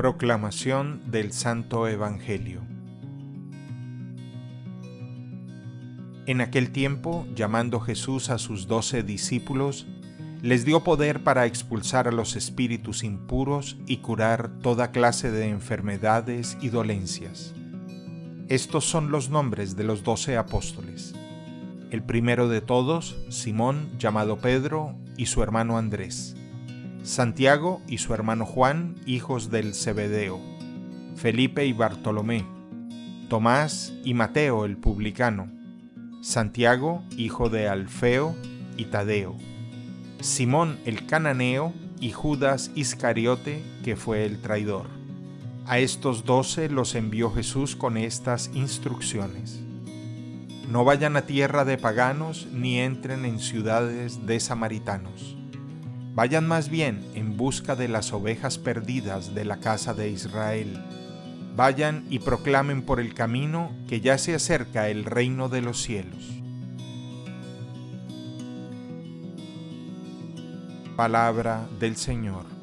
Proclamación del Santo Evangelio En aquel tiempo, llamando Jesús a sus doce discípulos, les dio poder para expulsar a los espíritus impuros y curar toda clase de enfermedades y dolencias. Estos son los nombres de los doce apóstoles. El primero de todos, Simón, llamado Pedro, y su hermano Andrés. Santiago y su hermano Juan, hijos del Zebedeo. Felipe y Bartolomé. Tomás y Mateo el publicano. Santiago, hijo de Alfeo y Tadeo. Simón el cananeo y Judas Iscariote, que fue el traidor. A estos doce los envió Jesús con estas instrucciones no vayan a tierra de paganos ni entren en ciudades de samaritanos. Vayan más bien en busca de las ovejas perdidas de la casa de Israel. Vayan y proclamen por el camino que ya se acerca el reino de los cielos. Palabra del Señor.